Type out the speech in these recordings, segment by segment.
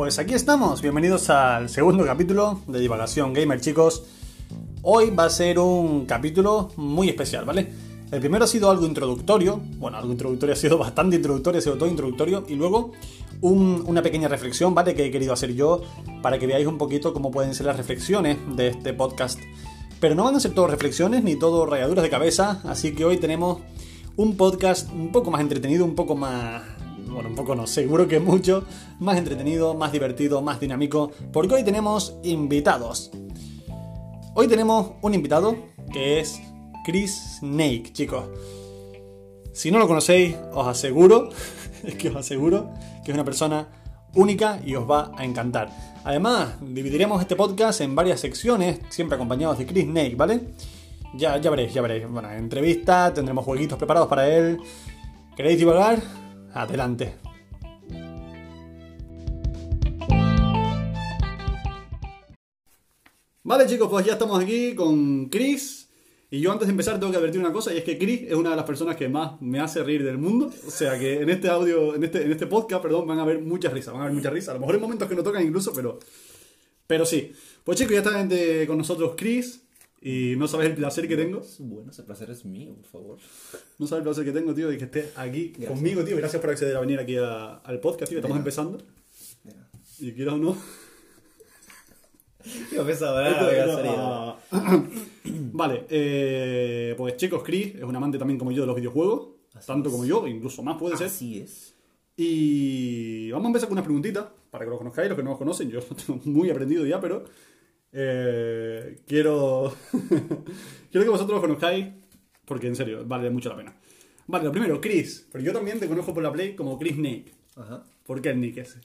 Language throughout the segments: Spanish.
Pues aquí estamos, bienvenidos al segundo capítulo de Divagación Gamer, chicos. Hoy va a ser un capítulo muy especial, ¿vale? El primero ha sido algo introductorio, bueno, algo introductorio ha sido bastante introductorio, ha sido todo introductorio, y luego un- una pequeña reflexión, ¿vale? Que he querido hacer yo para que veáis un poquito cómo pueden ser las reflexiones de este podcast. Pero no van a ser todo reflexiones ni todo rayaduras de cabeza, así que hoy tenemos un podcast un poco más entretenido, un poco más... Bueno, un poco no, seguro que mucho más entretenido, más divertido, más dinámico, porque hoy tenemos invitados. Hoy tenemos un invitado que es Chris Snake, chicos. Si no lo conocéis, os aseguro, es que os aseguro que es una persona única y os va a encantar. Además, dividiremos este podcast en varias secciones, siempre acompañados de Chris Snake, ¿vale? Ya, ya veréis, ya veréis. Bueno, entrevista, tendremos jueguitos preparados para él. ¿Queréis divagar? Adelante. Vale chicos, pues ya estamos aquí con Chris. Y yo antes de empezar tengo que advertir una cosa, y es que Chris es una de las personas que más me hace reír del mundo. O sea que en este audio, en este, en este podcast, perdón, van a haber muchas risas, van a haber muchas risas. A lo mejor hay momentos que no tocan incluso, pero, pero sí. Pues chicos, ya está con nosotros Chris. Y no sabes el placer que tengo. Bueno, ese placer es mío, por favor. No sabes el placer que tengo, tío, de que estés aquí Gracias. conmigo, tío. Gracias por acceder a venir aquí a- al podcast, tío. Estamos Venga. empezando. Mira. Y quieras o no. Yo pensaba, ah, ah. vale, eh, pues chicos, Chris es un amante también como yo de los videojuegos, Así tanto es. como yo, incluso más puede ser. Así es. Y vamos a empezar con unas preguntitas para que los conozcáis, los que no los conocen, yo lo tengo muy aprendido ya, pero eh, quiero quiero que vosotros los conozcáis porque en serio vale mucho la pena. Vale, lo primero, Chris, pero yo también te conozco por la Play como Chris Snake. Ajá. ¿Por qué el Nick ese?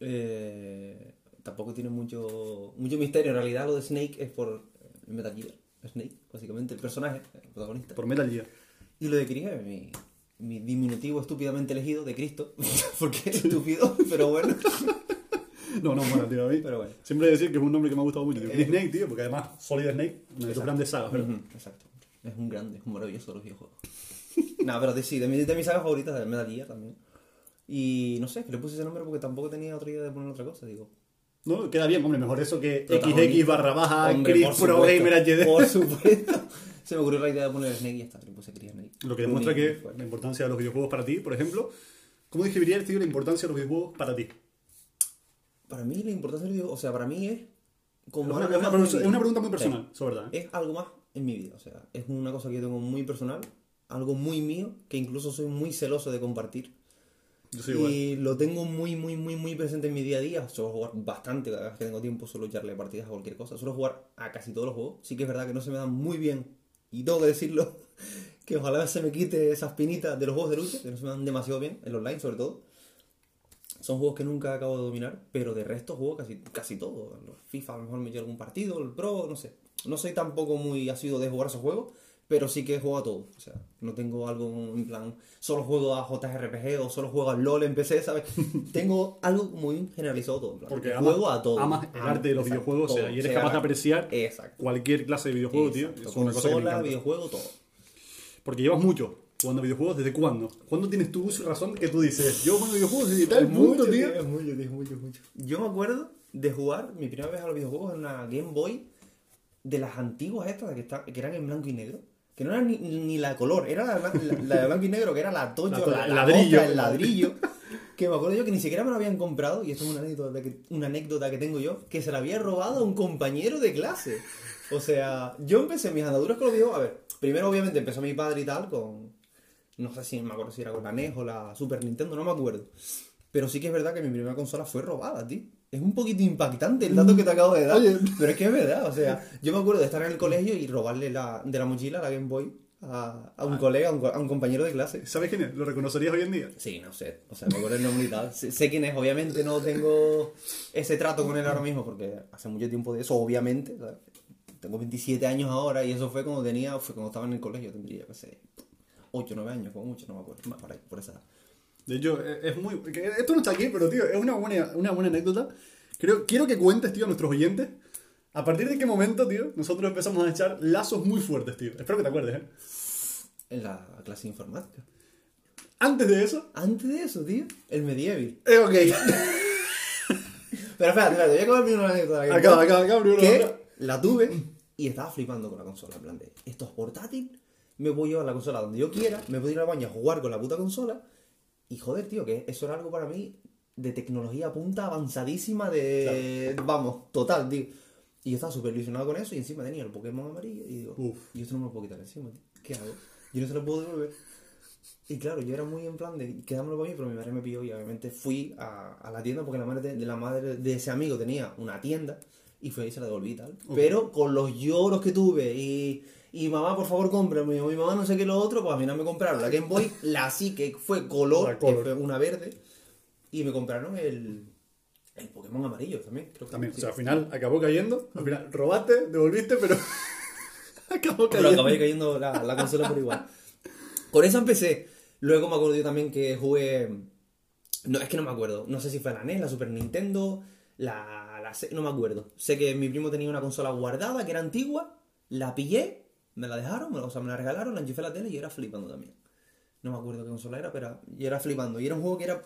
Eh, tampoco tiene mucho, mucho misterio. En realidad, lo de Snake es por Metal Gear. Snake, básicamente, el personaje, el protagonista. Por Metal Gear. Y lo de Chris es mi, mi diminutivo estúpidamente elegido de Cristo. Porque es estúpido, pero bueno. No, no, bueno, tío, a mí. Pero bueno. Siempre decir que es un nombre que me ha gustado mucho, tío. Eh. Snake, tío, porque además Solid Snake, una de sus grandes sagas, pero... Exacto. Es un grande, es un maravilloso de los videojuegos. no, pero de, sí, de, mi- de mis sagas favoritas, de Metal Gear también. Y no sé, que le puse ese nombre porque tampoco tenía otra idea de poner otra cosa, digo. No, queda bien, hombre, mejor eso que. XX barra baja Chris Pro Gamer HD. Por supuesto. Se me ocurrió la idea de poner Snake y ya está, le puse Chris Snake. Lo que demuestra que la importancia de los videojuegos para ti, por ejemplo, ¿cómo describirías, tío, la importancia de los videojuegos para ti? Para mí la importancia del videojuego, o sea, para mí es Es como una, una en es una pregunta muy Sí. personal, es verdad. ¿eh? Es algo más en mi vida, o sea, es una cosa que yo tengo muy personal, algo muy mío, que incluso soy muy celoso de compartir. Yo soy igual. Y lo tengo muy, muy, muy, muy presente en mi día a día. Suelo jugar bastante, cada vez que tengo tiempo suelo echarle partidas a cualquier cosa. Suelo jugar a casi todos los juegos. Sí que es verdad que no se me dan muy bien, y tengo que decirlo, que ojalá se me quite esa espinita de los juegos de lucha, que no se me dan demasiado bien, el online sobre todo. Son juegos que nunca acabo de dominar, pero de resto juego casi, casi todo. FIFA a lo mejor me llevo algún partido, el Pro, no sé. No soy tampoco muy asiduo de jugar esos juegos, pero sí que juego a todo. O sea, no tengo algo en plan, solo juego a JRPG o solo juego a LOL en PC, ¿sabes? tengo algo muy generalizado todo. en plan, Porque juego amas, a todo. amas el arte de los exacto, videojuegos, o sea, todo. y eres Sea capaz de apreciar Exacto. cualquier clase de videojuego, tío. Exacto. Es una cosa que me videojuego, todo. Porque llevas mucho jugando videojuegos, ¿desde cuándo? ¿Cuándo tienes tu uso y razón que tú dices, yo juego videojuegos desde tal punto, tío? Es mucho, tío, mucho, mucho. Yo me acuerdo de jugar mi primera vez a los videojuegos en una Game Boy de las antiguas estas que, está- que eran en blanco y negro. Que no era ni, ni la color, era la, la- la de blanco y negro, que era la tocho, La la, la ladrillo. mosca, el ladrillo. Que me acuerdo yo que ni siquiera me lo habían comprado, y esto es una anécdota que, una anécdota que tengo yo, que se la había robado a un compañero de clase. O sea, yo empecé mis andaduras con los videojuegos. A ver, primero obviamente empezó mi padre y tal con. No sé si me acuerdo si era con la NES o la Super Nintendo, no me acuerdo. Pero sí que es verdad que mi primera consola fue robada, tío. Es un poquito impactante el dato que te acabo de dar. Oye. Pero es que es verdad, o sea, yo me acuerdo de estar en el colegio y robarle la, de la mochila la Game Boy a, a un colega, a un, co- a un compañero de clase. ¿Sabes quién es? ¿Lo reconocerías hoy en día? Sí, no sé, o sea, me acuerdo el nombre y tal. Sé, sé quién es, obviamente no tengo ese trato con él ahora mismo porque hace mucho tiempo de eso, obviamente. ¿sabes? Tengo 27 años ahora y eso fue cuando tenía, fue cuando estaba en el colegio, tendría, yo qué sé, 8 o 9 años, como mucho, no me acuerdo, más por ahí, por esa edad. De hecho, es es muy. Esto no está aquí, pero tío, es una buena, una buena anécdota. Creo, quiero que cuentes, tío, a nuestros oyentes. A partir de qué momento, tío, nosotros empezamos a echar lazos muy fuertes, tío. Espero que te acuerdes, ¿eh? En la clase de informática. Antes de eso. Antes de eso, tío, el medieval. Eh, ok. Pero espérate, espérate, voy a acabar primero la anécdota. Boy, acaba, acaba, primero Que la tuve y estaba flipando con la consola. En plan de, esto es portátil, me voy a llevar la consola donde yo quiera, me puedo ir al baño a jugar con la puta consola. Y joder, tío, que eso era algo para mí de tecnología punta avanzadísima de... Vamos, total, tío. Y yo estaba súper ilusionado con eso y encima tenía el Pokémon amarillo y digo, Uf. yo esto no me lo puedo quitar encima, tío. ¿Qué hago? Yo no se lo puedo devolver. Y claro, yo era muy en plan de quedármelo para mí, pero mi madre me pilló y obviamente fui a, a la tienda porque la madre de, la madre de ese amigo tenía una tienda y fue ahí y se la devolví y tal. Pero con los lloros que tuve y, y mamá, por favor, cómprame, mi mamá no sé qué lo otro, pues a mí no me compraron la Game Boy, la sí que fue color, que fue una verde, y me compraron el, el Pokémon amarillo también, creo que También, o sea, al final acabó cayendo. Al final robaste, devolviste, pero. acabó Pero cayendo. acabé cayendo la, la consola por igual. Con eso empecé. Luego me acuerdo yo también que jugué. No, es que no me acuerdo. No sé si fue la NES, la Super Nintendo, la, la No me acuerdo. Sé que mi primo tenía una consola guardada que era antigua. La pillé, me la dejaron, o sea, me la regalaron, la enchufé a la tele y era flipando también. No me acuerdo qué consola era, pero yo era flipando. Y era un juego que era.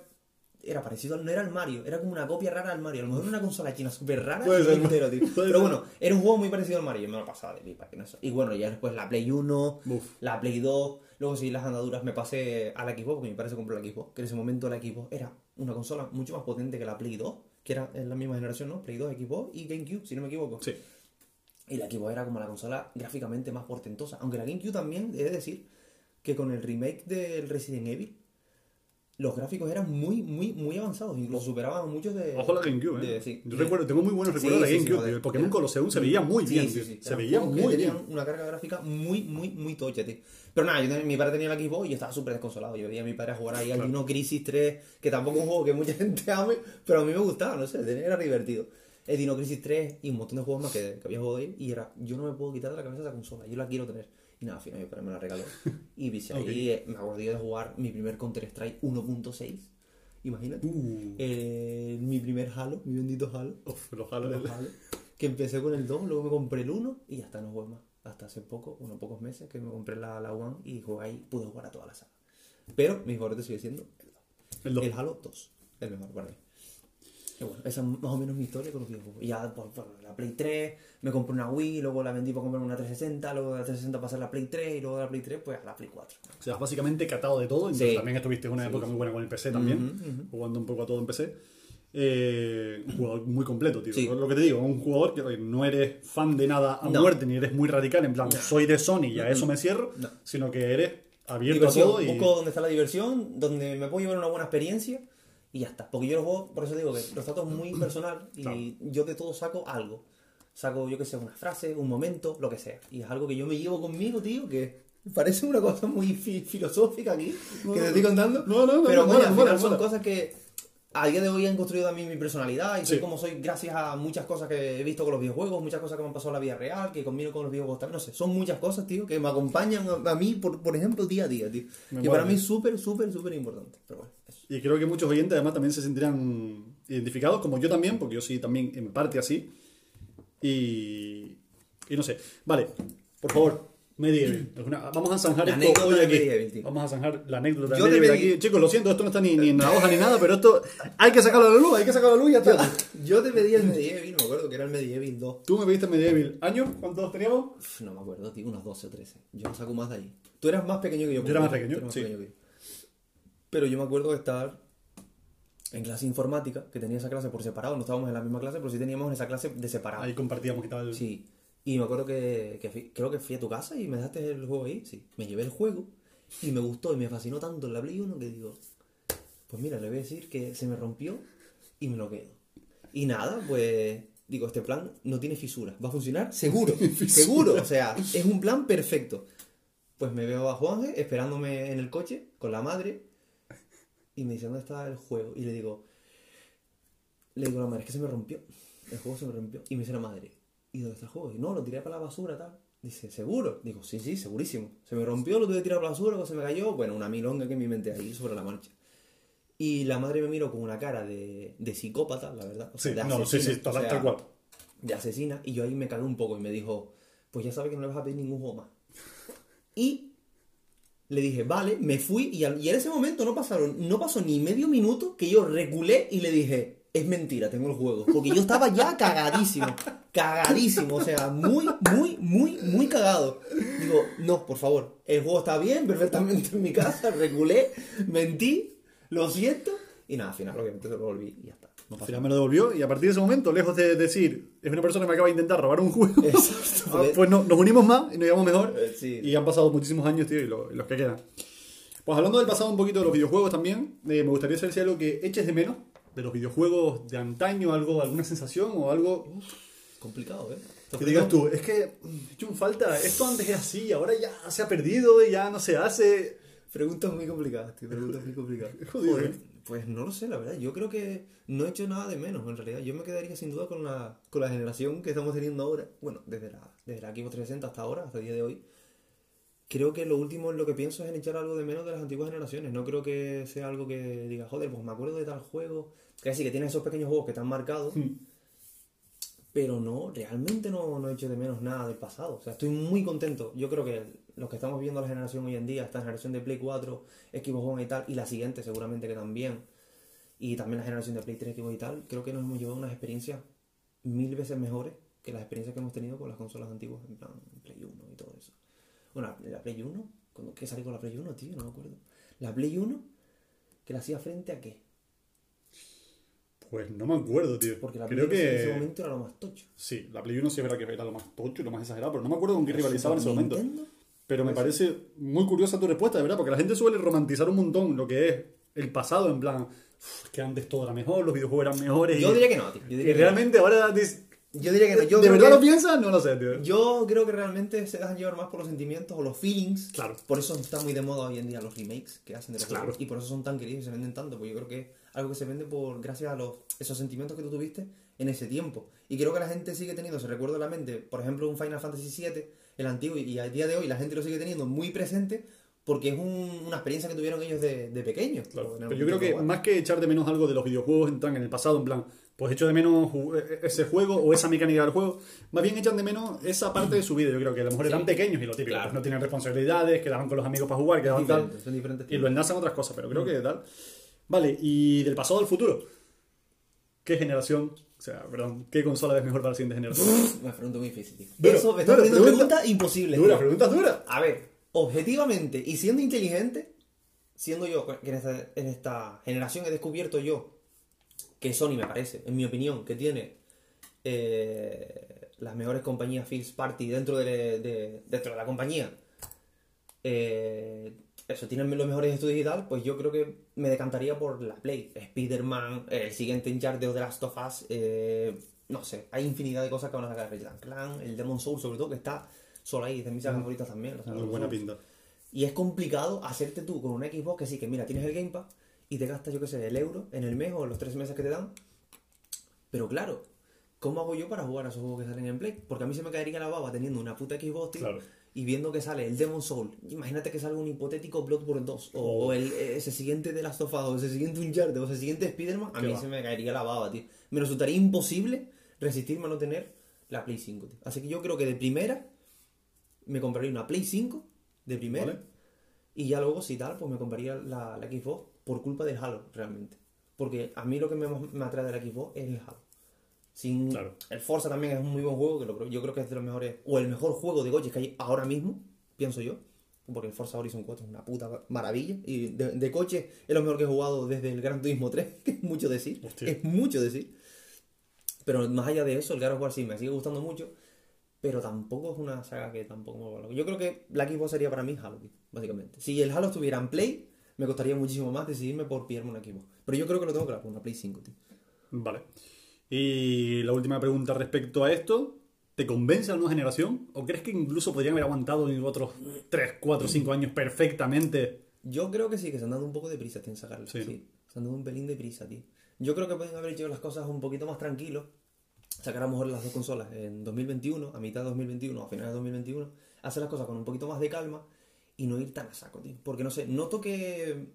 Era parecido al. No era el Mario, era como una copia rara al Mario. A lo mejor era una consola china súper rara. Y ser, entero, tío. Pero bueno, era un juego muy parecido al Mario. Yo me lo pasaba de pipa. que no sé. Y bueno, ya después la Play 1, Uf. la Play 2, luego sí las andaduras me pasé a la Xbox, porque mi padre se compró la Xbox, que en ese momento la Xbox era una consola mucho más potente que la Play 2, que era en la misma generación, ¿no? Play 2, Xbox y GameCube, si no me equivoco. Sí. Y la Xbox era como la consola gráficamente más portentosa. Aunque la GameCube también, he de decir, que con el remake del Resident Evil, los gráficos eran muy, muy, muy avanzados. Incluso superaban muchos de... Ojo la GameCube, ¿eh? de- sí. Yo De- recuerdo, tengo muy buenos Sí, recuerdos de sí, sí, GameCube. joder. el Pokémon Colosseum se veía muy bien. Se veía muy tenían bien. una carga gráfica muy, muy, muy tocha, tío. Pero nada, yo también- mi padre tenía la Xbox y yo estaba súper desconsolado. Yo veía a mi padre jugar ahí al Claro. Dino Crisis 3, que tampoco es un juego que mucha gente ame, pero a mí me gustaba, no sé, era divertido. El Dino Crisis 3 y un montón de juegos más que, que había jugado ahí y era, yo no me puedo quitar de la cabeza esa consola, yo la quiero tener. Y nada, al final mi padre me la regaló. Y viste, ahí eh, me yo de jugar mi primer Counter-Strike 1.6. Imagínate. Uh. Eh, mi primer Halo, mi bendito Halo. Uf, los Halo. Los Halo, que empecé con el 2, luego me compré el 1 y hasta no jugué más. Hasta hace poco, unos pocos meses, que me compré la, la One y jugué ahí, pude jugar a toda la saga. Pero mi favorito sigue siendo El el Halo 2, el mejor para mí. Y bueno, esa es más o menos mi historia con los videojuegos. Y ya por, por la Play 3, me compré una Wii, luego la vendí para comprarme una 360, luego de la 360 pasé a la Play 3 y luego de la Play 3 pues a la Play 4. O sea, básicamente catado de todo. Entonces Sí. también estuviste en una época muy buena con el PC también. Ujú, ujú. Jugando un poco a todo en PC. Eh, un jugador muy completo, tío. Sí. Lo que te digo, un jugador que no eres fan de nada a No. muerte, ni eres muy radical, en plan, soy de Sony y a eso me cierro, No. sino que eres abierto diversión. a todo y. Busco donde está la diversión, donde me puedo llevar una buena experiencia y ya está. Porque yo los juego, por eso digo que los trato muy personal y Claro. yo de todo saco algo. Saco, yo que sé, una frase, un momento, lo que sea. Y es algo que yo me llevo conmigo, tío, que parece una cosa muy fi- filosófica aquí, que te estoy contando. No, no, no, Pero no, coño, mola, al final son cosas que a día de hoy han construido también mi personalidad y soy Sí. como soy gracias a muchas cosas que he visto con los videojuegos, muchas cosas que me han pasado en la vida real, que combino con los videojuegos también, no sé, son muchas cosas, tío, que me acompañan a, a mí, por, por ejemplo, día a día, tío. Me que para mí es súper, súper, súper importante. Pero bueno, eso. Y creo que muchos oyentes además también se sentirán identificados, como yo también, porque yo soy también en parte así. Y, y no sé. Vale, por favor, Medieval. Vamos a zanjar La esto hoy aquí. Medieval. Vamos a zanjar la anécdota de Yo Medieval pedí- aquí. Chicos, lo siento, esto no está ni, ni en la hoja ni nada, pero esto hay que sacarlo a la luz, hay que sacarlo a la luz y ya está. Yo te pedí el Medieval, me acuerdo que era el Medieval 2. Tú me pediste Medieval. ¿Años? ¿Cuántos teníamos? Uf, no me acuerdo, tío, unos 12 o 13. Yo no saco más de ahí. Tú eras más pequeño que yo. Yo era más pequeño, eras sí. que yo. Pero yo me acuerdo de estar en clase informática, que tenía esa clase por separado. No estábamos en la misma clase, pero sí teníamos esa clase de separado. Ahí compartíamos y tal. Sí. Y me acuerdo que, que fui- creo que fui a tu casa y me dejaste el juego ahí. Sí. Me llevé el juego y me gustó y me fascinó tanto en la Play 1 que digo, pues mira, le voy a decir que se me rompió y me lo quedo. Y nada, pues digo, este plan no tiene fisuras. ¿Va a funcionar? Seguro, seguro. O sea, es un plan perfecto. Pues me veo a Juanje esperándome en el coche con la madre y me dice, ¿dónde está el juego? Y le digo, le digo a la madre, es que se me rompió. El juego se me rompió. Y me dice la madre, ¿y dónde está el juego? Y no, lo tiré para la basura, tal. Dice, ¿seguro? Digo, sí, sí, segurísimo. Se me rompió, lo tuve que tirar para la basura, se me cayó. Bueno, una milonga que mi mente ahí sobre la marcha. Y la madre me miró con una cara de, de psicópata, la verdad. O sea, Sí, de no, sí, sí, asesina, tal, o sea, tal cual. de asesina. Y yo ahí me cagué un poco y me dijo, pues ya sabes que no le vas a pedir ningún juego más. Y le dije, vale, me fui y, al- y en ese momento no pasaron, no pasó ni medio minuto que yo reculé y le dije, es mentira, tengo el juego. Porque yo estaba ya cagadísimo, cagadísimo, o sea, muy, muy, muy, muy cagado. Digo, no, por favor, el juego está bien, perfectamente en mi casa, regulé, mentí, lo siento, y nada, al final obviamente se lo volví y ya está. No Al final me lo devolvió y a partir de ese momento, lejos de decir, es una persona que me acaba de intentar robar un juego, Exacto, pues no, nos unimos más y nos llevamos mejor. Eh, sí. Y han pasado muchísimos años, tío, y, lo- y los que quedan. Pues hablando del pasado un poquito de los videojuegos también, eh, me gustaría saber si hay algo que eches de menos de los videojuegos de antaño, algo, alguna sensación o algo Complicado, ¿eh? que digas tú, es que he hecho un falta, esto antes era así, ahora ya se ha perdido y ya no se hace. Preguntas muy complicadas, tío, preguntas muy complicadas. Jodido, Joder, ¿eh? Pues no lo sé, la verdad. Yo creo que no he hecho nada de menos, en realidad. Yo me quedaría sin duda con la, con la generación que estamos teniendo ahora. Bueno, desde la, desde la Xbox 360 hasta ahora, hasta el día de hoy. Creo que lo último en lo que pienso es en echar algo de menos de las antiguas generaciones. No creo que sea algo que diga, joder, pues me acuerdo de tal juego. Que que tiene esos pequeños juegos que te han marcado. Pero no, realmente no, no he hecho de menos nada del pasado. O sea, estoy muy contento. Yo creo que los que estamos viendo la generación hoy en día, esta generación de Play 4, Xbox One y tal, y la siguiente seguramente que también, y también la generación de Play 3, Xbox y tal, creo que nos hemos llevado unas experiencias mil veces mejores que las experiencias que hemos tenido con las consolas antiguas, en plan Play 1 y todo eso. Bueno, la, la Play 1, ¿cuándo- ¿qué salió con la Play 1, tío? No me acuerdo. La Play 1, que la hacía frente a qué? Pues no me acuerdo, tío. Porque la Play Creo 1 en ese que. momento era lo más tocho. Sí, la Play 1 sí es verdad que era lo más tocho y lo más exagerado, pero no me acuerdo con qué rivalizaba en ese momento. Nintendo, Pero me parece muy curiosa tu respuesta, de verdad, porque la gente suele romantizar un montón lo que es el pasado, en plan, "Uf, que antes todo era mejor, los videojuegos eran mejores. Yo y, diría que no, tío. Yo y diría que no. realmente ahora dices, Yo diría que no. Yo ¿De verdad que- lo piensas? No lo sé, tío. Yo creo que realmente se dejan llevar más por los sentimientos o los feelings. Claro. Por eso está muy de moda hoy en día los remakes que hacen de los Claro. juegos. Y por eso son tan queridos y se venden tanto. Porque yo creo que algo que se vende por gracias a los, esos sentimientos que tú tuviste en ese tiempo. Y creo que la gente sigue teniendo ese recuerdo en la mente. Por ejemplo, un Final Fantasy VII, el antiguo, y al día de hoy la gente lo sigue teniendo muy presente porque es un- una experiencia que tuvieron ellos de, de pequeños. Claro, pero yo creo que más que echar de menos algo de los videojuegos entran en el pasado, en plan, pues echo de menos ju- e- ese juego o esa mecánica del juego, más bien echan de menos esa parte de su vida. Yo creo que a lo mejor eran pequeños y lo típico, Claro. pues no tenían responsabilidades, quedaban con los amigos para jugar, quedaban tal, son diferentes y lo enlazan otras cosas, pero creo que tal. Vale, y del pasado al futuro, ¿qué generación, o sea, perdón, qué consola es mejor para la siguiente generación? Me pregunto muy difícil. tío. Dura, Eso me está dura, poniendo pregunta- imposibles. Dura, tío. preguntas duras. A ver, objetivamente y siendo inteligente, siendo yo, que en esta, en esta generación he descubierto yo que Sony me parece, en mi opinión, que tiene eh, las mejores compañías First Party dentro de, de- dentro de la compañía. eh, eso, tienen los mejores estudios y tal, pues yo creo que me decantaría por la Play. Spider-Man, el siguiente Uncharted de The Last of Us, eh, no sé, hay infinidad de cosas que van a sacar and Clank, el Demon Soul sobre todo, que está solo ahí, de mis sagas favoritas también. Muy buena Souls. pinta. Y es complicado hacerte tú con una Xbox que sí, que mira, tienes el Game Pass y te gastas, yo qué sé, el euro en el mes o en los tres meses que te dan. Pero claro, ¿cómo hago yo para jugar a esos juegos que salen en Play? Porque a mí se me caería la baba teniendo una puta Xbox, tío, Claro. Y viendo que sale el Demon Soul. Imagínate que salga un hipotético Bloodborne 2 o, Oh. o el, ese siguiente de Last of o ese siguiente Uncharted, o ese siguiente Spider-Man. A mí va. se me caería la baba, tío. Me resultaría imposible resistirme a no tener la Play 5, tío. Así que yo creo que de primera me compraría una Play 5 de primera. Vale. Y ya luego, si tal, pues me compraría la, la Xbox por culpa del Halo, realmente. Porque a mí lo que me, me atrae de la Xbox es el Halo. Sin, Claro. El Forza también es un muy buen juego, que lo- yo creo que es de los mejores, o el mejor juego de coches que hay ahora mismo, pienso yo. Porque el Forza Horizon 4 es una puta maravilla. Y de, de coche es lo mejor que he jugado desde el Gran Turismo 3, que es mucho decir. Hostia. Es mucho decir. Pero más allá de eso, el God of War sí me sigue gustando mucho. Pero tampoco es una saga que tampoco me. Yo creo que la Xbox sería para mí Halo, básicamente. Si el Halo estuviera en Play, me costaría muchísimo más decidirme por pillarme una Xbox. Pero yo creo que lo tengo claro, una Play 5, tío. Vale. Y la última pregunta respecto a esto. ¿Te convence la nueva generación? ¿O crees que incluso podrían haber aguantado en otros 3, 4, 5 años perfectamente? Yo creo que sí, que se han dado un poco de prisa tío, en sacarlo. Sí. Sí. se han dado un pelín de prisa, tío. Yo creo que pueden haber hecho las cosas un poquito más tranquilos. Sacar a lo mejor las dos consolas en 2021, a mitad de 2021, a finales de 2021. Hacer las cosas con un poquito más de calma y no ir tan a saco, tío. Porque no sé, noto que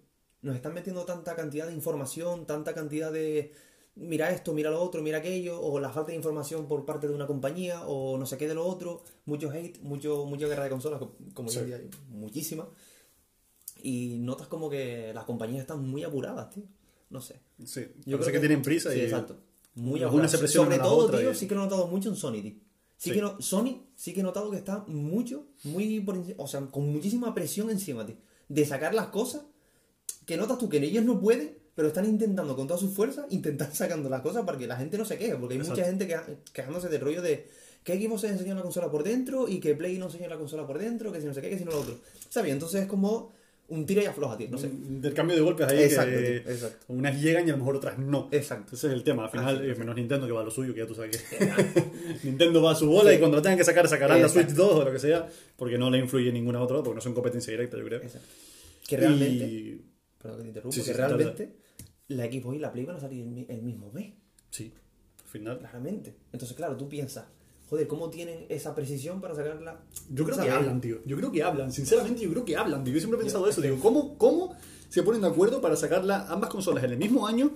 nos están metiendo tanta cantidad de información, tanta cantidad de mira esto, mira lo otro, mira aquello, o la falta de información por parte de una compañía, o no sé qué de lo otro, mucho hate, mucho, mucha guerra de consolas, co- como Sí. hoy en día hay muchísima. Y notas como que las compañías están muy apuradas, tío. no sé. Sí, Yo parece que, tienen prisa sí, y... exacto. Muy se presionan Sobre todo, tío, y- sí que lo he notado mucho en Sony, tío. Sí, Sí. que no, Sony sí que he notado que está mucho, muy por o sea, con muchísima presión encima, tío. De sacar las cosas que notas tú que ellos no pueden, pero están intentando con todas sus fuerzas, intentar sacando las cosas para que la gente no se queje, porque hay mucha gente queja- quejándose del rollo de que Xbox se enseña la consola por dentro y que Play no enseña la consola por dentro, que si no sé qué, que si no lo otro. ¿Sabes? Entonces es como un tira y afloja, tío. No sé. Del cambio de golpes ahí Exacto, que tío, exacto. unas llegan y a lo mejor otras no. Exacto. Ese es el tema. Al final, Así es. eh, menos Nintendo que va a lo suyo, que ya tú sabes que Nintendo va a su bola y cuando lo tengan que sacar, sacarán la. Switch 2 o lo que sea, porque no le influye ninguna otra, porque no son competencia directa, yo creo. Exacto. Que realmente. Y- Perdón que te interrumpo, Sí, que la Xbox y la Play van a salir el, el mismo mes, Sí, al final. claramente. Entonces, claro, tú piensas, joder, ¿cómo tienen esa precisión para sacarla? Yo creo que hablan, tío. Yo creo que hablan. Sinceramente, yo creo que hablan, tío. Yo siempre he pensado eso. Digo, ¿cómo, ¿cómo se ponen de acuerdo para sacarla ambas consolas en el mismo año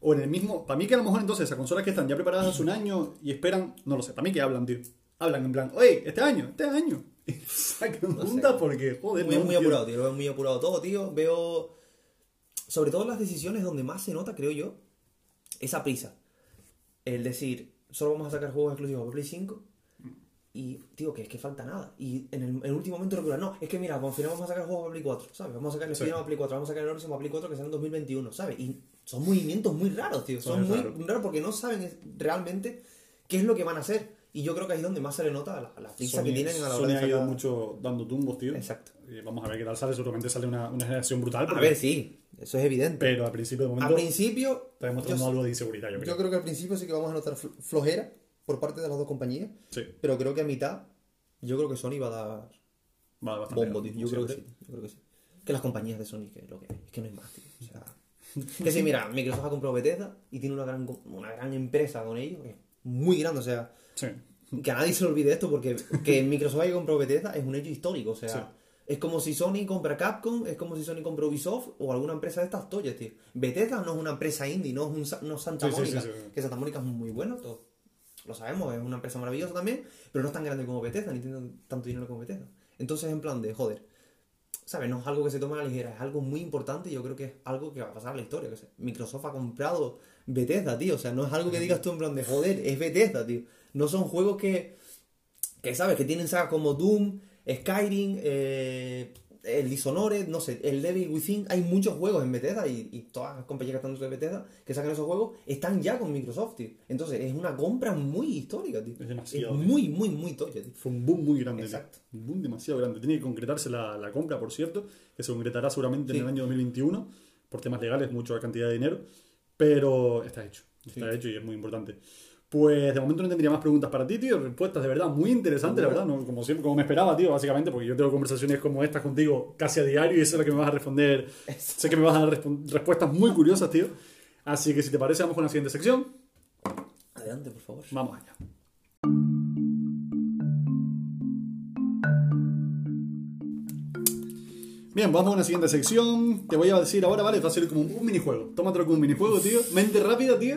o en el mismo... Para mí que a lo mejor entonces esas consolas que están ya preparadas hace un año y esperan... No lo sé. Para mí que hablan, tío. Hablan en plan, oye, este año, este año. Y sacan No juntas porque, joder, Muy, no muy apurado, tío. Lo veo muy apurado todo, tío. Veo. Sobre todo en las decisiones donde más se nota, creo yo, esa prisa. El decir, solo vamos a sacar juegos exclusivos para Play 5. Y, tío, que es que falta nada. Y en el, en el último momento reculan, no, es que mira, al final vamos a sacar juegos para Play 4, ¿sabes? Vamos a sacar el Sí. Para Play 4, vamos a sacar el Horizon para Play 4 que sale en 2021, ¿sabes? Y son movimientos muy raros, tío. Son Son muy raros. raros porque no saben realmente qué es lo que van a hacer. Y yo creo que ahí es donde más se le nota la, la prisa que tienen a la hora Sony de ha ido mucho dando tumbos, tío. Exacto. Y vamos a ver qué tal sale. Seguramente sale una, una generación brutal. A porque- ver, sí, eso es evidente. Pero al principio de Al momento principio, está demostrando algo de inseguridad, yo creo. yo creo que al principio sí que vamos a notar fl- flojera por parte de las dos compañías, Sí, pero creo que a mitad, yo creo que Sony va a dar va bastante bombo, bien, tío. Yo creo que sí, yo creo que sí. Que las compañías de Sony, que es lo que es que no hay más, tío. O sea, que sí, mira, Microsoft ha comprado Bethesda y tiene una gran, una gran empresa con ellos, es muy grande, o sea, Sí. que a nadie se le olvide esto porque que Microsoft haya comprado Bethesda es un hecho histórico, o sea, Sí. Es como si Sony compra Capcom, es como si Sony compra Ubisoft o alguna empresa de estas toyas, tío. Bethesda no es una empresa indie, no es un, no es Santa Sí, Mónica, sí, sí. que Santa Mónica es muy bueno, todos lo sabemos, es una empresa maravillosa también, pero no es tan grande como Bethesda, ni tiene tanto dinero como Bethesda. Entonces, en plan de, joder, ¿sabes? No es algo que se toma a la ligera, es algo muy importante y yo creo que es algo que va a pasar a la historia. Que Microsoft ha comprado Bethesda, tío. O sea, no es algo que digas tú en plan de, joder, es Bethesda, tío. No son juegos que, que ¿sabes? Que tienen sagas como Doom, Skyrim, eh, el Dishonored, no sé, el Devil Within. Hay muchos juegos en Bethesda y, y todas las compañías que están dentro de Bethesda que sacan esos juegos están ya con Microsoft, tío. Entonces, es una compra muy histórica, tío. Es demasiado, Es muy, muy, muy toya, tío. Fue un boom muy grande. tío. Exacto. Un boom demasiado grande. Tiene que concretarse la, la compra, por cierto, que se concretará seguramente Sí. en el año 2021, por temas legales, mucha cantidad de dinero, pero está hecho. Está Sí. hecho y es muy importante. Pues de momento no tendría más preguntas para ti, tío. Respuestas de verdad muy interesantes, la verdad. ¿no? Como siempre, como me esperaba, tío, básicamente, porque yo tengo conversaciones como estas contigo casi a diario y eso es lo que me vas a responder. Sé que me vas a dar respuestas muy curiosas, tío. Así que si te parece, vamos con la siguiente sección. Adelante, por favor. Vamos allá. Bien, vamos con la siguiente sección. Te voy a decir ahora, vale, va a ser como un minijuego. Tómatelo como un minijuego, tío. Mente rápida, tío.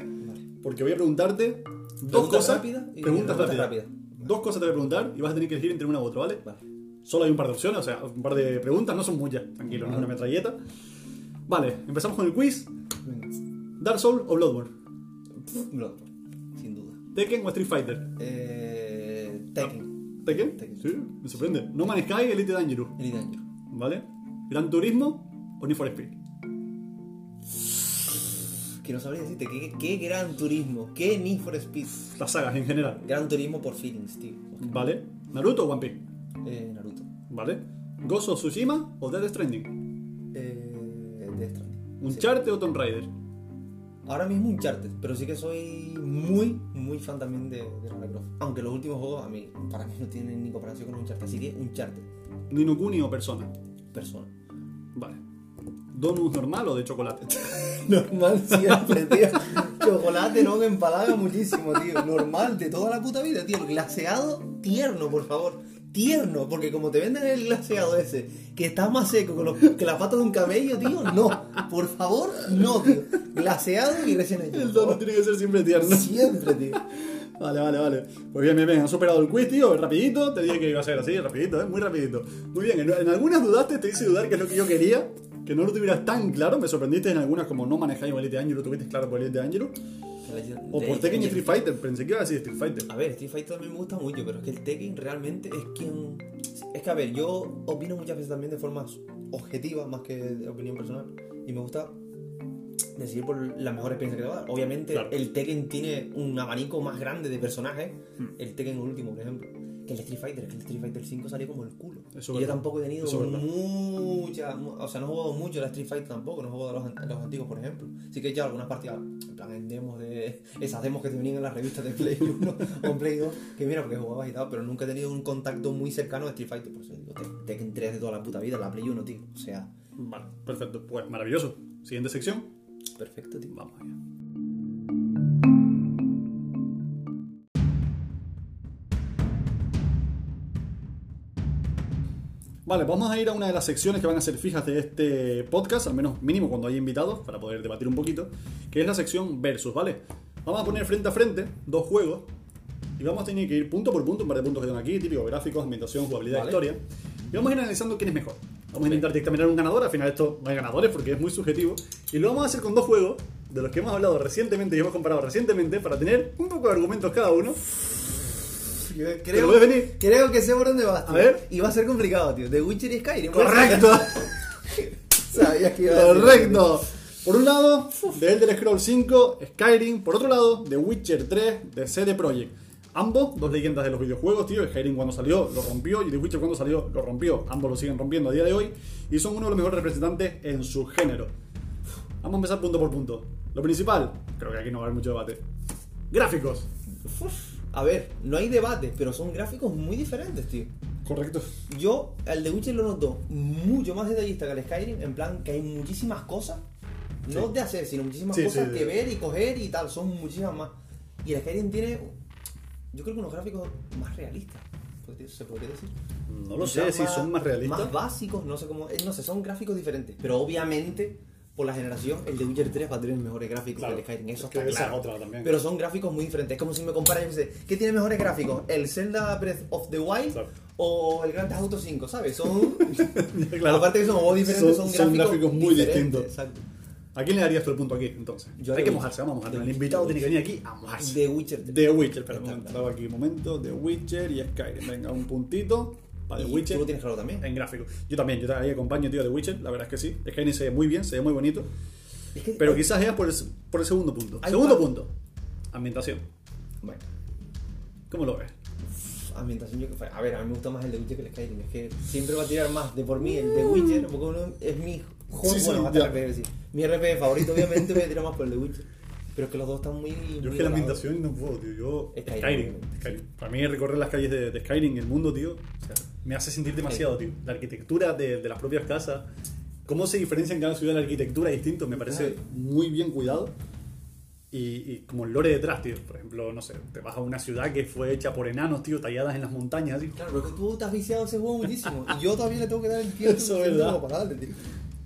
Porque voy a preguntarte dos cosas. y preguntas rápidas. Dos cosas te voy a preguntar y vas a tener que elegir entre una u otra, ¿vale? Vale. Solo hay un par de opciones, o sea, un par de preguntas, no son muchas. Tranquilo, no es una metralleta. Vale, empezamos con el quiz. Dark Souls o Bloodborne. Bloodborne, sin duda. Tekken o Street Fighter. Eh, Tekken. ¿Tekken? Tekken. Sí, me sorprende. No Man's Sky, Elite Dangerous. Elite Dangerous. ¿Vale? Gran Turismo o Need for Speed. Que no sabría decirte, ¿qué, qué gran turismo, qué Need for Speed. Las sagas en general. Gran turismo por feelings, tío. ¿Vale? Naruto o One Piece. Eh, Naruto. ¿Vale? Of Tsushima o Death Stranding. Eh, Death Stranding. Sí. Uncharted o Tomb Raider. Ahora mismo Uncharted, pero sí que soy muy, muy fan también de, de Lara Croft. Aunque los últimos juegos a mí, para mí no tienen ni comparación con Uncharted. Así que Uncharted, Nino Kuni o Persona. persona. Vale. ¿Donut normal o de chocolate? Normal siempre, tío. Chocolate no me empalaga muchísimo, tío. Normal, de toda la puta vida, tío. Glaseado, tierno, por favor. Tierno, porque como te venden el glaseado ese, que está más seco que, los- que la pata de un camello, tío, no. Por favor, no, tío. Glaseado y recién hecho. El donut tiene que ser siempre tierno. Siempre, tío. Vale, vale, vale. Pues bien, bien, bien. Han superado el quiz, tío. Rapidito. Te dije que iba a ser así, rapidito, ¿eh? Muy rapidito. Muy bien. En, en algunas dudaste, te hice dudar que es lo que yo quería. Que no lo tuvieras tan claro. Me sorprendiste en algunas como no manejáis Elite Angelo, lo tuviste claro por Elite Angelo. O por Tekken y Street Fighter, pensé que iba a decir Street Fighter. A ver, Street Fighter también me gusta mucho, pero es que el Tekken realmente es quien... Es que, a ver, yo opino muchas veces también de forma objetiva, más que de opinión personal, y me gusta decidir por la mejor experiencia que te va a dar. Obviamente, Claro. el Tekken tiene un abanico más grande de personajes, Hmm. el Tekken último, por ejemplo, que el Street Fighter, que el Street Fighter 5 salió como el culo. Eso yo tampoco he tenido mucha, mu- o sea, no he jugado mucho la Street Fighter tampoco, no he jugado a los, an- a los antiguos, por ejemplo. Sí que he hecho algunas partidas, en plan, en demos de esas demos que te venían en las revistas de Play 1 o en Play 2, que mira, porque jugabas y tal, pero nunca he tenido un contacto muy cercano a Street Fighter, por eso digo, Tekken 3 de toda la puta vida, la Play 1, tío. O sea, Vale, perfecto. Pues maravilloso. Siguiente sección. perfecto, tío. Vamos allá. Vale, vamos a ir a una de las secciones que van a ser fijas de este podcast, al menos mínimo cuando haya invitados, para poder debatir un poquito, que es la sección versus, ¿vale? Vamos a poner frente a frente dos juegos y vamos a tener que ir punto por punto, un par de puntos que tengo aquí, típico gráficos, ambientación, jugabilidad, Vale. historia. Y vamos a ir analizando quién es mejor. Vamos a intentar dictaminar un ganador, al final esto no hay ganadores porque es muy subjetivo. Y lo vamos a hacer con dos juegos de los que hemos hablado recientemente y hemos comparado recientemente para tener un poco de argumentos cada uno. Creo que sé por dónde vas, tío. A ver. Y va a ser complicado, tío. The Witcher y Skyrim. ¡Correcto! Sabías que iba a ¡Correcto! Por un lado, The Elder Scrolls 5, Skyrim. Por otro lado, The Witcher 3 de CD Projekt. Ambos, dos leyendas de los videojuegos, tío. Skyrim cuando salió lo rompió y The Witcher cuando salió lo rompió. Ambos lo siguen rompiendo a día de hoy y son uno de los mejores representantes en su género. Vamos a empezar punto por punto. Lo principal, creo que aquí no va a haber mucho debate. Gráficos. Uf, A ver, no hay debate, pero son gráficos muy diferentes, tío. Correcto. Yo, al The Witcher lo noto mucho más detallista que el Skyrim, en plan que hay muchísimas cosas, no Sí. de hacer, sino muchísimas Sí, cosas sí, que de- ver y coger y tal, son muchísimas más. Y el Skyrim tiene, yo creo que unos gráficos más realistas, se podría decir. No lo sé si son más realistas. Más básicos, no sé cómo, eh, no sé, son gráficos diferentes, pero obviamente por la generación, el The Witcher 3 va a tener mejores gráficos Claro, que el Skyrim, eso es está claro. otra también. Pero son gráficos muy diferentes. Es como si me comparas, qué sé, ¿qué tiene mejores gráficos? ¿El Zelda Breath of the Wild Claro. o el Grand Theft Auto 5? ¿Sabes? Son. Aparte que son juegos diferentes, Son- son, son gráficos, gráficos muy distintos. Exacto. ¿A quién le darías tú el punto aquí, entonces? Yo Hay que Witcher. mojarse, vamos a mojarse. El invitado tiene que venir aquí a mojarse. The Witcher 3. The Witcher, claro. estaba aquí un momento. The Witcher y Skyrim. Venga, un puntito para The Witcher. Tú lo tienes claro también. En gráfico. Yo también, yo ahí acompaño, tío, The Witcher. La verdad es que sí. Skyrim se ve muy bien, se ve muy bonito. Es que Pero hay- quizás es por el, por el segundo punto. Segundo punto. Ambientación. Bueno, ¿Cómo lo ves? ambientación yo que A ver, a mí me gusta más el The Witcher que el Skyrim. Es que siempre va a tirar más de por mí el The Witcher, porque uno es mi juego. Sí, sí, bueno. RPG, sí. Mi RPG favorito, obviamente, voy a tirar más por el The Witcher. Pero es que los dos están muy. Yo muy es que la ambientación no puedo, tío. Yo. Skyrim, Skyrim. Skyrim. Para mí recorrer las calles de, de Skyrim, el mundo, tío, o sea, me hace sentir demasiado, tío. La arquitectura de, de las propias casas. Cómo se diferencia en cada ciudad la arquitectura distinto, me parece muy bien cuidado. Y, y como el lore detrás, tío. Por ejemplo, no sé, te vas a una ciudad que fue hecha por enanos, tío, talladas en las montañas. Claro, pero es tú has viciado ese juego muchísimo. y yo todavía le tengo que dar el tiempo Eso es verdad. para darle, tío.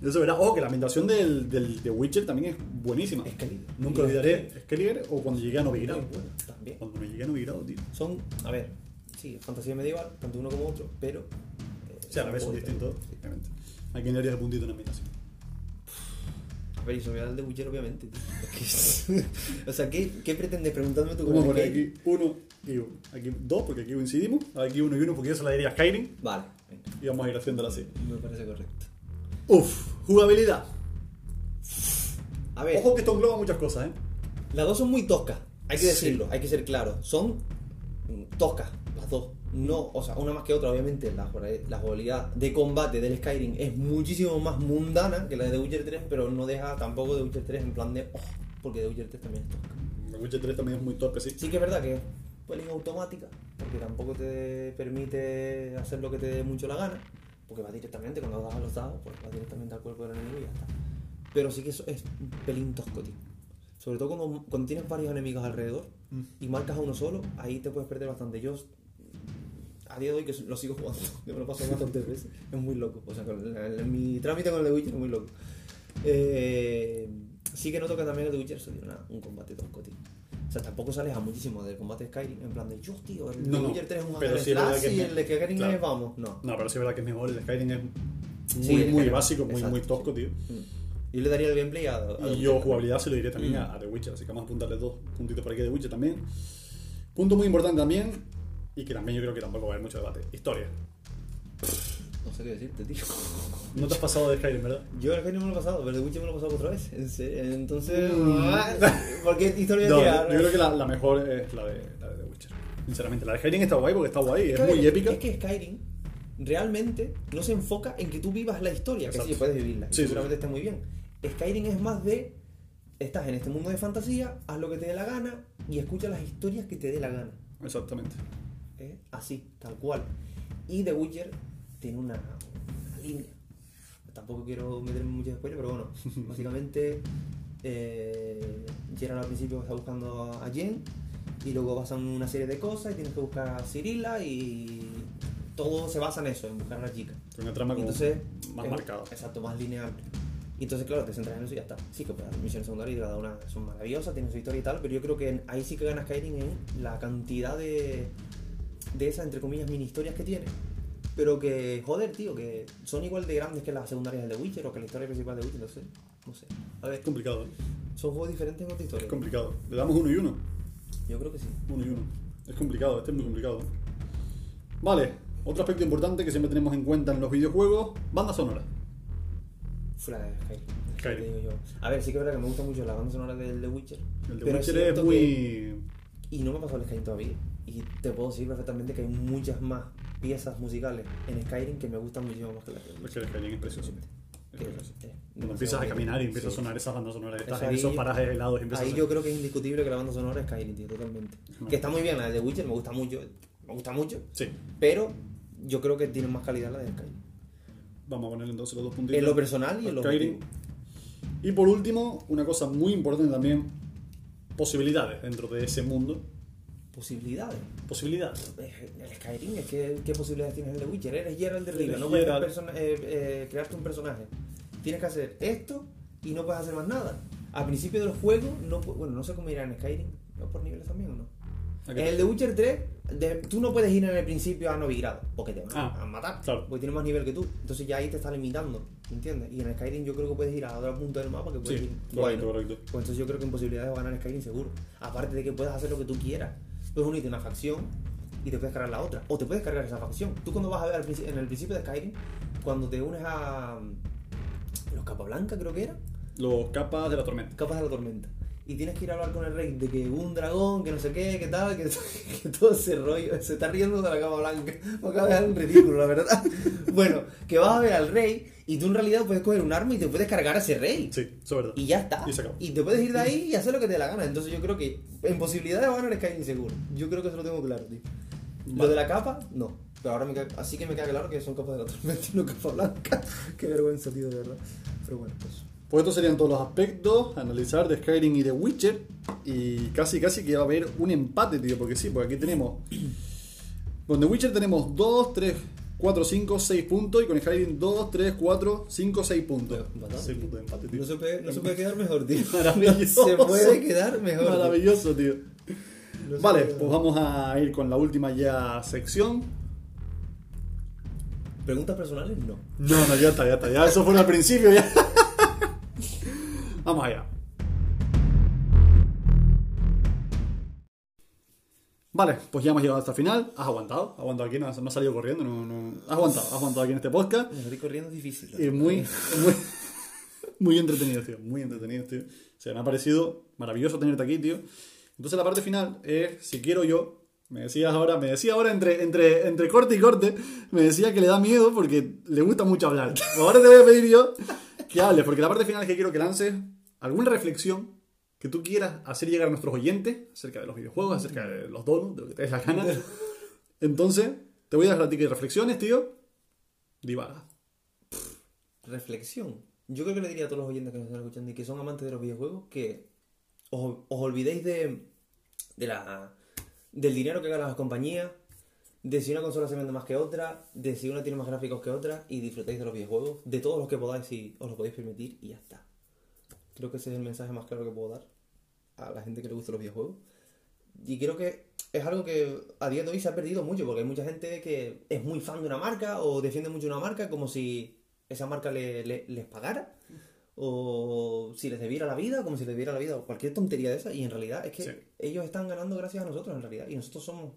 Eso verá. Ojo, que la ambientación del, del The Witcher también es buenísima. Excalibur. Nunca olvidaré Skelliger o cuando llegué a Novigrado. Bueno, también. Cuando me llegué a Novigrado, tío. Son, a ver, sí, fantasía medieval, tanto uno como otro, pero. eh, O sea, a la vez son distintos, obviamente. ¿A quién le harías el puntito en ambientación? A ver, y sobre el de Witcher, obviamente, tío. O sea, ¿qué, ¿qué pretendes preguntarme tú Vamos a poner aquí uno y uno. Aquí dos, porque aquí coincidimos. Aquí uno y uno, porque yo se la diría a Skyrim. Vale, venga, Y vamos a ir haciéndola así. me parece correcto. Uf, jugabilidad. A ver, Ojo que esto engloba muchas cosas, ¿eh? las dos son muy toscas, hay que Sí. decirlo, hay que ser claro. Son toscas, las dos. No, o sea, una más que otra, obviamente. La, la jugabilidad de combate del Skyrim es muchísimo más mundana que la de The Witcher 3, pero no deja tampoco The Witcher 3 en plan de. Oh, porque The Witcher 3 también es tosca. The Witcher 3 también es muy torpe, sí. Sí que es verdad que es pelín automática, porque tampoco te permite hacer lo que te dé mucho la gana, porque va directamente, cuando das a los dados, pues va directamente al cuerpo del enemigo y ya está. Pero sí que eso es un pelín tosco, tío. Sobre todo cuando, cuando tienes varios enemigos alrededor Mm. y marcas a uno solo, ahí te puedes perder bastante. Yo a día de hoy que lo sigo jugando, que me lo paso bastantes veces, es muy loco. O sea, con mi trámite con el The Witcher es muy loco. Eh, sí que noto que también el The Witcher una- un combate tosco, tío. O sea, tampoco se aleja muchísimo del combate de Skyrim, en plan de, yo, tío, el No, The Witcher 3 es un pero sí slash que es y el de Skyrim claro. es vamos. No. No, pero sí es verdad que es mejor. El Skyrim es muy, Sí, muy Skyrim, básico, muy, exacto, muy tosco, tío. Mm. Yo le daría el gameplay a. a Y Witcher. yo jugabilidad se lo diré también Mm. a, a The Witcher, así que vamos a apuntarle dos puntitos por aquí a The Witcher también. Punto muy importante también, y que también yo creo que tampoco va a haber mucho debate. Historia. No sé qué decirte, tío. No te has pasado de Skyrim, ¿verdad? Yo el Skyrim me lo he pasado, pero The Witcher me lo he pasado otra vez. En serio. Entonces. ¿Por qué historia No, yo, creo que la, la mejor es la de, la de The Witcher. Sinceramente, la de Skyrim está guay porque está guay, es muy épica. Es que Skyrim realmente no se enfoca en que tú vivas la historia, que Exacto. sí puedes vivirla, Sí, seguramente sí. esté muy bien. Skyrim es más de estás en este mundo de fantasía, haz lo que te dé la gana y escucha las historias que te dé la gana. Exactamente. ¿Eh? Así, tal cual. Y The Witcher tiene una, una línea. Tampoco quiero meterme mucho spoiler, pero bueno, básicamente eh, al principio está buscando a Jen y luego pasan una serie de cosas y tienes que buscar a Cirilla y todo se basa en eso, en buscar a la chica. Una trama entonces, más es- marcada. Exacto, más lineal. Y entonces, claro, te centras en eso y ya está. Sí que hacer misiones secundarias cada una son maravillosas, tienen su historia y tal, pero yo creo que ahí sí que gana Skyrim en la cantidad de, de esas, entre comillas, mini historias que tiene. Pero que, joder, tío, que son igual de grandes que las secundarias del The Witcher o que la historia principal de Witcher, no sé. No sé. A ver, Es complicado, ¿eh? son juegos diferentes en cuanto a Es historia. complicado. Le damos uno y uno. Yo creo que sí. Uno y uno. Es complicado, este es muy complicado. Vale, otro aspecto importante que siempre tenemos en cuenta en los videojuegos, banda sonora. Fuera de Skyrim. Digo yo. A ver, sí que es verdad que me gusta mucho la banda sonora del The Witcher. El de pero Witcher es que- muy... Y no me ha pasado el Skyrim todavía. Y te puedo decir perfectamente que hay muchas más piezas musicales en Skyrim que me gustan muchísimo más que las que Es que el Skyrim es precioso. Es eh, Cuando empiezas a caminar y empieza a Sí. sonar esas bandas sonoras, estás en esos parajes helados Ahí a... yo creo que es indiscutible que la banda sonora es Skyrim, tío, totalmente. No. Que está muy bien, la de The Witcher me gusta mucho, me gusta mucho, Sí, pero yo creo que tiene más calidad la de Skyrim. vamos a poner entonces los dos puntitos. En lo personal y en lo Skyrim. Y por último, una cosa muy importante también, posibilidades dentro de ese mundo. Posibilidades. Posibilidades. El Skyrim, es que, ¿qué posibilidades tienes en The Witcher? Eres Geralt de Rivia, no puedes eh, eh, crearte un personaje. Tienes que hacer esto y no puedes hacer más nada. Al principio del juego, no, bueno, no sé cómo irá en Skyrim, ¿no por niveles también o no? ¿A En qué? el The Witcher 3, de- tú no puedes ir en el principio a Novigrado, porque te van Ah, a matar, claro. porque tienes más nivel que tú. Entonces ya ahí te está limitando, ¿entiendes? Y en Skyrim yo creo que puedes ir a otro punto del mapa que puedes Sí, ir. correcto, Bueno, correcto. pues entonces yo creo que en posibilidades a ganar Skyrim seguro. Aparte de que puedes hacer lo que tú quieras. Puedes unirte a una facción y te puedes cargar la otra. O te puedes cargar esa facción. Tú cuando vas a ver en el principio de Skyrim, cuando te unes a mm, los Capablanca creo que era, Los capas de la tormenta. capas de la tormenta. Y tienes que ir a hablar con el rey de que un dragón, que no sé qué, que tal, que, que todo ese rollo. Se está riendo de la capa blanca. Me acaba de dejar un ridículo, la verdad. Bueno, que vas a ver al rey y tú en realidad puedes coger un arma y te puedes cargar a ese rey. Sí, eso es verdad. Y ya está. Y se acabó. Y te puedes ir de ahí y hacer lo que te dé la gana. Entonces yo creo que en posibilidades va a ganar Skyrim seguro. Yo creo que eso lo tengo claro, tío. Lo de la capa, no. Pero ahora me queda- así que me queda claro que son capas de la tormenta y no capa blanca. Qué vergüenza, tío, de verdad. Pero bueno, pues. Pues estos serían todos los aspectos a analizar de Skyrim y de Witcher. Y casi, casi que va a haber un empate, tío. Porque sí, porque aquí tenemos. Con The Witcher tenemos 2, 3, 4, 5, 6 puntos. Y con Skyrim 2, 3, 4, 5, 6 puntos. Bastante. 6 puntos de empate, tío. No se puede, no se puede quedar mejor, tío. Maravilloso. Se puede quedar mejor. Maravilloso, tío. No Vale, pues vamos a ir con la última ya sección. ¿Preguntas personales? No. No, no, ya está, ya está. Ya eso fue al principio, ya. Vamos allá. Vale, pues ya hemos llegado hasta el final. Has aguantado, has aguantado aquí, no has, no has salido corriendo, no, no. Has aguantado, has aguantado aquí en este podcast. Me estoy corriendo es difícil. Y muy, muy, muy entretenido, tío. Muy entretenido, tío. O sea, me ha parecido maravilloso tenerte aquí, tío. Entonces la parte final es, si quiero yo, me decías ahora, me decía ahora entre, entre, entre corte y corte, me decía que le da miedo porque le gusta mucho hablar. Ahora te voy a pedir yo que hables, porque la parte final es que quiero que lances alguna reflexión que tú quieras hacer llegar a nuestros oyentes acerca de los videojuegos, acerca de los donuts, de lo que te des la gana. Entonces, te voy a dejar a ti que reflexiones, tío. Divaga. Reflexión. Yo creo que le diría a todos los oyentes que nos están escuchando y que son amantes de los videojuegos que os, os olvidéis de, de la, del dinero que ganan las compañías, de si una consola se vende más que otra, de si una tiene más gráficos que otra y disfrutéis de los videojuegos, de todos los que podáis si os lo podéis permitir y ya está. Creo que ese es el mensaje más claro que puedo dar a la gente que le gusta los videojuegos. Y creo que es algo que a día de hoy se ha perdido mucho, porque hay mucha gente que es muy fan de una marca o defiende mucho una marca como si esa marca le- le- les pagara, o si les debiera la vida, como si les debiera la vida, o cualquier tontería de esa, y en realidad es que Sí. ellos están ganando gracias a nosotros, en realidad, y nosotros somos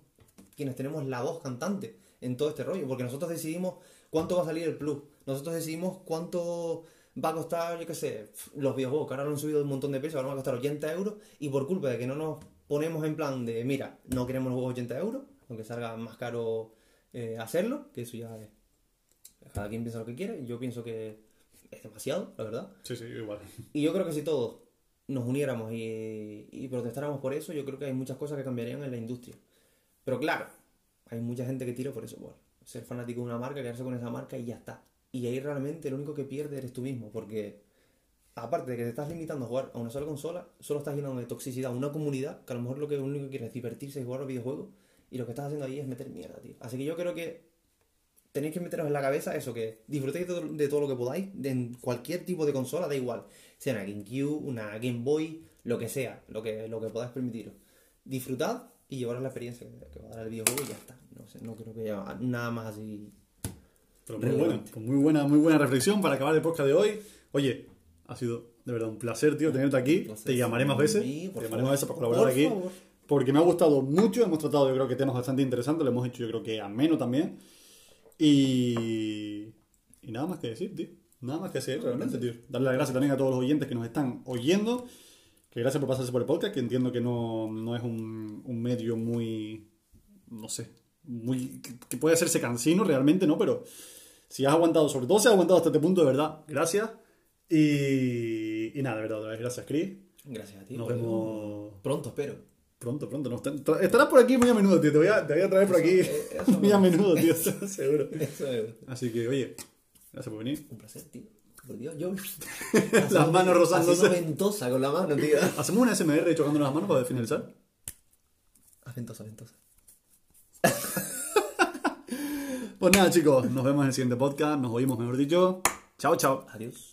quienes tenemos la voz cantante en todo este rollo, porque nosotros decidimos cuánto va a salir el plus, nosotros decidimos cuánto va a costar, yo qué sé, los videojuegos, que ahora lo han subido un montón de pesos, ahora van a costar 80 euros, y por culpa de que no nos ponemos en plan de, mira, no queremos los juegos 80 euros, aunque salga más caro eh, hacerlo, que eso ya es, cada quien piensa lo que quiere, yo pienso que es demasiado, la verdad. Sí, sí, igual. Y yo creo que si todos nos uniéramos y, y protestáramos por eso, yo creo que hay muchas cosas que cambiarían en la industria. Pero claro, hay mucha gente que tira por eso, por ser fanático de una marca, quedarse con esa marca y ya está. Y ahí realmente lo único que pierde eres tú mismo, porque aparte de que te estás limitando a jugar a una sola consola, solo estás llenando de toxicidad a una comunidad que a lo mejor lo que único que quiere es divertirse y jugar a videojuegos, y lo que estás haciendo ahí es meter mierda, tío. Así que yo creo que tenéis que meteros en la cabeza eso, que disfrutéis de todo, lo que podáis, de cualquier tipo de consola, da igual, sea una GameCube, una Game Boy, lo que sea, lo que, lo que podáis permitiros. Disfrutad y llevaros la experiencia que va a dar el videojuego y ya está. No sé, no creo que haya nada más así. Pero muy buena, muy buena, muy buena reflexión para acabar el podcast de hoy. Oye, ha sido de verdad un placer, tío, tenerte aquí. Te llamaré más veces. Te llamaré más veces para colaborar Por aquí. favor. Porque me ha gustado mucho. Hemos tratado, yo creo que temas bastante interesantes. Lo hemos hecho, yo creo que ameno también. Y. Y nada más que decir, tío. Nada más que decir, realmente, tío. Darle las gracias también a todos los oyentes que nos están oyendo. Que gracias por pasarse por el podcast, que entiendo que no, no es un, un medio muy. No sé. Muy. Que puede hacerse cansino realmente, ¿no? Pero si has aguantado, sobre todo si has aguantado hasta este punto, de verdad, gracias. Y, y nada, de verdad, otra vez, gracias, Chris. Gracias a ti. Nos vemos Pronto, espero. pronto, pronto. No, estarás por aquí muy a menudo, tío. Te voy a, te voy a traer por aquí Eso- eh, eso muy a me- menudo, tío. Seguro. Eso es Así que, oye, gracias por venir. un placer, tío. Por Dios, yo. Las manos rozándose. Ventosa con la mano, tío. Hacemos una SMR chocándonos las manos para finalizar. Haz ventosa, ventosa. Pues nada, chicos, nos vemos en el siguiente podcast. Nos oímos, mejor dicho. Chao, chao. Adiós.